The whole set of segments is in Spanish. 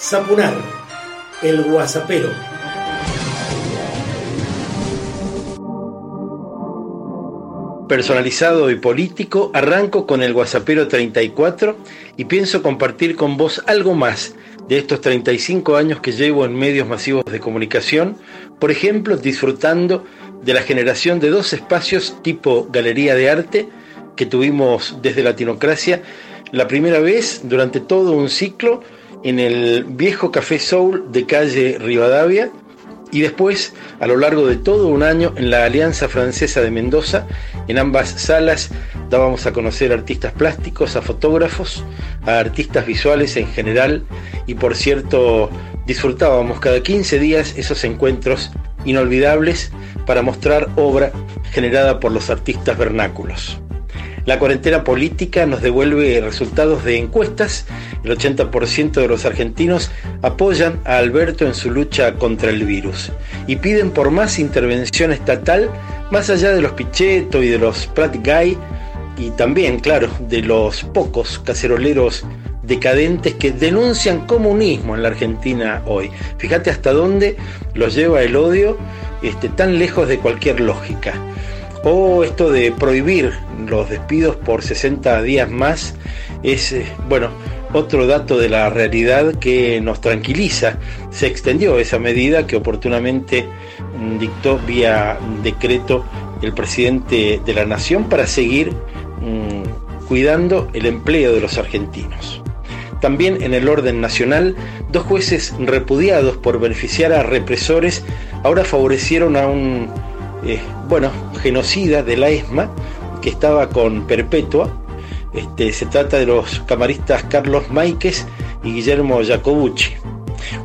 Zapunar, el guasapero. Personalizado y político, arranco con el Guasapero 34 y pienso compartir con vos algo más de estos 35 años que llevo en medios masivos de comunicación, por ejemplo, disfrutando de la generación de dos espacios tipo galería de arte que tuvimos desde Latinocracia la primera vez durante todo un ciclo en el viejo Café Soul de calle Rivadavia y después a lo largo de todo un año en la Alianza Francesa de Mendoza. En ambas salas dábamos a conocer artistas plásticos, a fotógrafos, a artistas visuales en general y por cierto disfrutábamos cada 15 días esos encuentros inolvidables para mostrar obra generada por los artistas vernáculos. La cuarentena política nos devuelve resultados de encuestas. El 80% de los argentinos apoyan a Alberto en su lucha contra el virus y piden por más intervención estatal, más allá de los Pichetto y de los Pratt Guy, y también, claro, de los pocos caceroleros decadentes que denuncian comunismo en la Argentina hoy. Fíjate hasta dónde los lleva el odio este, tan lejos de cualquier lógica. O esto de prohibir los despidos por 60 días más es, eh, bueno, otro dato de la realidad que nos tranquiliza. Se extendió esa medida que oportunamente mm, dictó vía decreto el presidente de la Nación para seguir mm, cuidando el empleo de los argentinos. También en el orden nacional, dos jueces repudiados por beneficiar a represores ahora favorecieron a un eh, bueno, genocida de la ESMA, que estaba con Perpetua. Este, se trata de los camaristas Carlos Máiquez y Guillermo Jacobucci.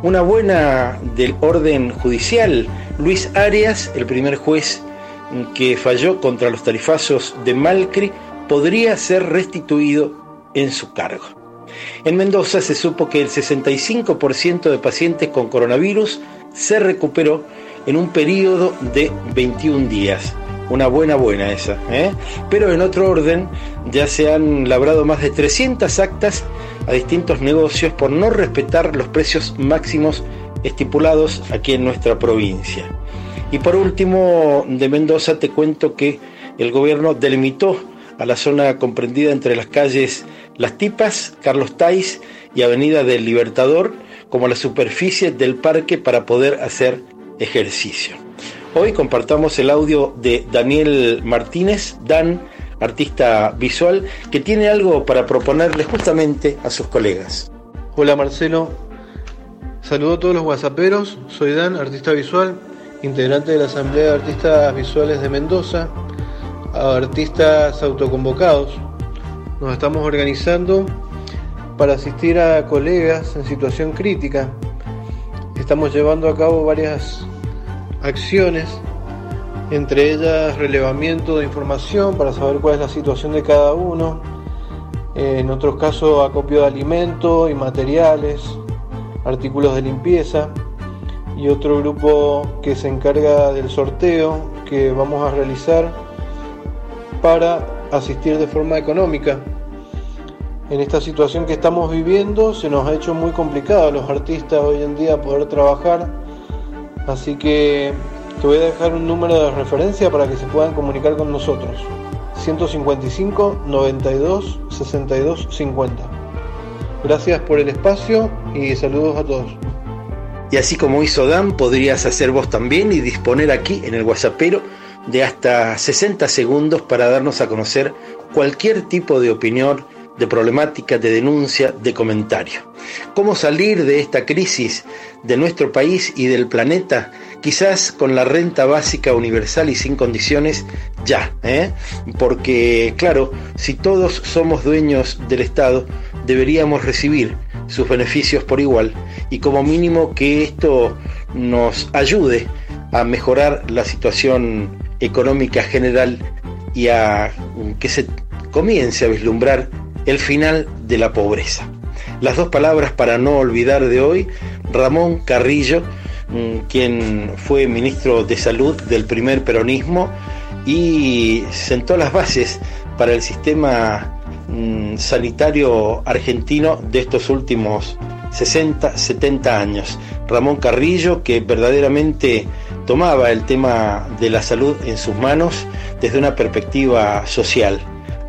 Una buena del orden judicial, Luis Arias, el primer juez que falló contra los tarifazos de Malcri, podría ser restituido en su cargo. En Mendoza se supo que el 65% de pacientes con coronavirus se recuperó en un periodo de 21 días. Una buena buena esa. ¿eh? Pero en otro orden ya se han labrado más de 300 actas a distintos negocios por no respetar los precios máximos estipulados aquí en nuestra provincia. Y por último, de Mendoza te cuento que el gobierno delimitó a la zona comprendida entre las calles Las Tipas, Carlos Tais y Avenida del Libertador como la superficie del parque para poder hacer ejercicio. Hoy compartamos el audio de Daniel Martínez, Dan, artista visual, que tiene algo para proponerle justamente a sus colegas. Hola Marcelo, saludo a todos los whatsapperos, soy Dan, artista visual, integrante de la Asamblea de Artistas Visuales de Mendoza, artistas autoconvocados. Nos estamos organizando para asistir a colegas en situación crítica. Estamos llevando a cabo varias acciones, entre ellas relevamiento de información para saber cuál es la situación de cada uno, en otros casos acopio de alimentos y materiales, artículos de limpieza y otro grupo que se encarga del sorteo que vamos a realizar para asistir de forma económica. En esta situación que estamos viviendo se nos ha hecho muy complicado a los artistas hoy en día poder trabajar Así que te voy a dejar un número de referencia para que se puedan comunicar con nosotros. 155 92 62 50. Gracias por el espacio y saludos a todos. Y así como hizo Dan, podrías hacer vos también y disponer aquí en el WhatsAppero de hasta 60 segundos para darnos a conocer cualquier tipo de opinión de problemática, de denuncia, de comentario. ¿Cómo salir de esta crisis de nuestro país y del planeta? Quizás con la renta básica universal y sin condiciones ya, ¿eh? porque claro, si todos somos dueños del Estado, deberíamos recibir sus beneficios por igual y como mínimo que esto nos ayude a mejorar la situación económica general y a que se comience a vislumbrar el final de la pobreza. Las dos palabras para no olvidar de hoy, Ramón Carrillo, mm, quien fue ministro de Salud del primer peronismo y sentó las bases para el sistema mm, sanitario argentino de estos últimos 60, 70 años. Ramón Carrillo, que verdaderamente tomaba el tema de la salud en sus manos desde una perspectiva social.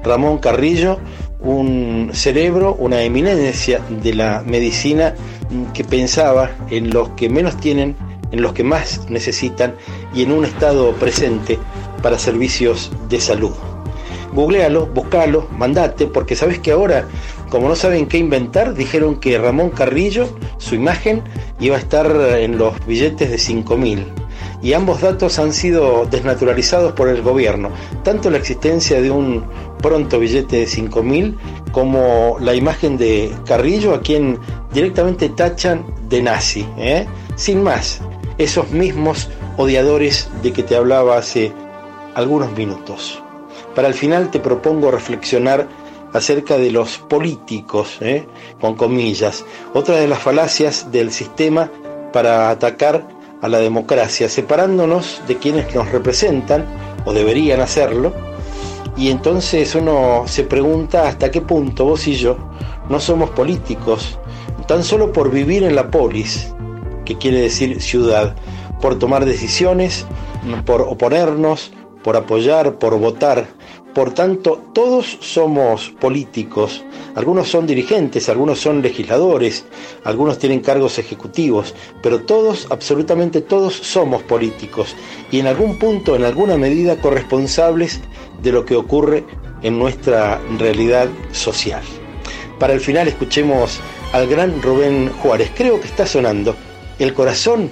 Ramón Carrillo, un cerebro, una eminencia de la medicina que pensaba en los que menos tienen, en los que más necesitan y en un estado presente para servicios de salud. Googlealo, buscalo, mandate, porque sabes que ahora, como no saben qué inventar, dijeron que Ramón Carrillo, su imagen, iba a estar en los billetes de 5000 y ambos datos han sido desnaturalizados por el gobierno, tanto la existencia de un pronto billete de 5.000 como la imagen de Carrillo a quien directamente tachan de nazi, ¿eh? sin más, esos mismos odiadores de que te hablaba hace algunos minutos. Para el final te propongo reflexionar acerca de los políticos, ¿eh? con comillas, otra de las falacias del sistema para atacar a la democracia, separándonos de quienes nos representan, o deberían hacerlo, y entonces uno se pregunta hasta qué punto vos y yo no somos políticos, tan solo por vivir en la polis, que quiere decir ciudad, por tomar decisiones, por oponernos, por apoyar, por votar, por tanto, todos somos políticos, algunos son dirigentes, algunos son legisladores, algunos tienen cargos ejecutivos, pero todos, absolutamente todos somos políticos y en algún punto, en alguna medida, corresponsables de lo que ocurre en nuestra realidad social. Para el final escuchemos al gran Rubén Juárez, creo que está sonando, el corazón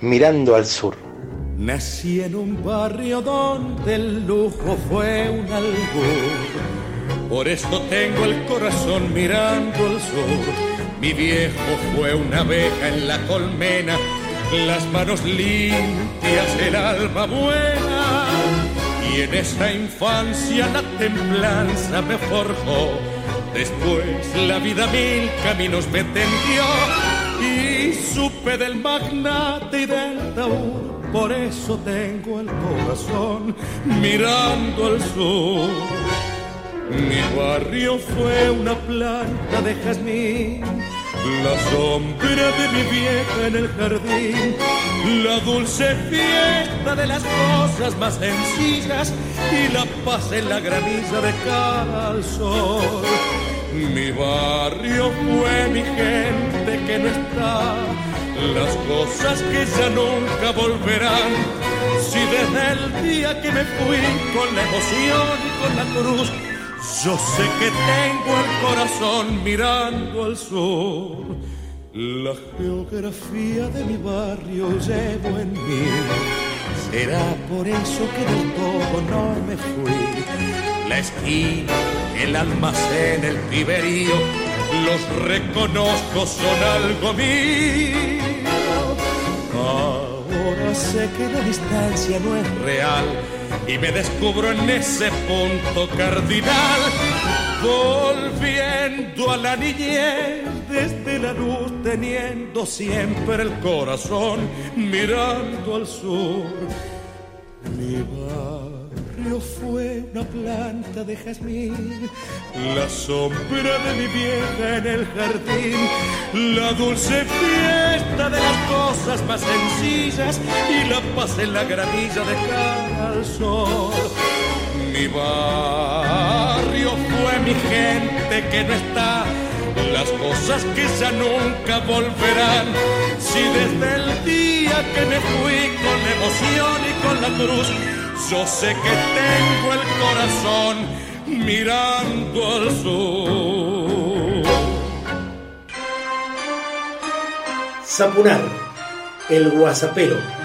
mirando al sur. Nací en un barrio donde el lujo fue un albur. Por esto tengo el corazón mirando al sur. Mi viejo fue una abeja en la colmena, las manos limpias, el alma buena. Y en esa infancia la templanza me forjó. Después la vida mil caminos me tendió y supe del magnate y del taur por eso tengo el corazón mirando al sur. Mi barrio fue una planta de jazmín, la sombra de mi vieja en el jardín, la dulce fiesta de las cosas más sencillas y la paz en la graniza de cara al. Mi barrio fue mi gente que no está las cosas que ya nunca volverán. Si desde el día que me fui con la emoción y con la cruz, yo sé que tengo el corazón mirando al sur. La geografía de mi barrio llevo en mí. Será por eso que del todo no me fui. La esquina, el almacén, el piberío, los reconozco, son algo mío Ahora sé que la distancia no es real y me descubro en ese punto cardinal, volviendo a la niñez desde la luz, teniendo siempre el corazón mirando al sur. Mi fue una planta de jazmín, la sombra de mi vieja en el jardín, la dulce fiesta de las cosas más sencillas y la paz en la granilla de cara al sol. Mi barrio fue mi gente que no está, las cosas que ya nunca volverán. Si desde el día que me fui con emoción y con la cruz, yo sé que tengo el corazón mirando al sur. Zapunar, el guasapero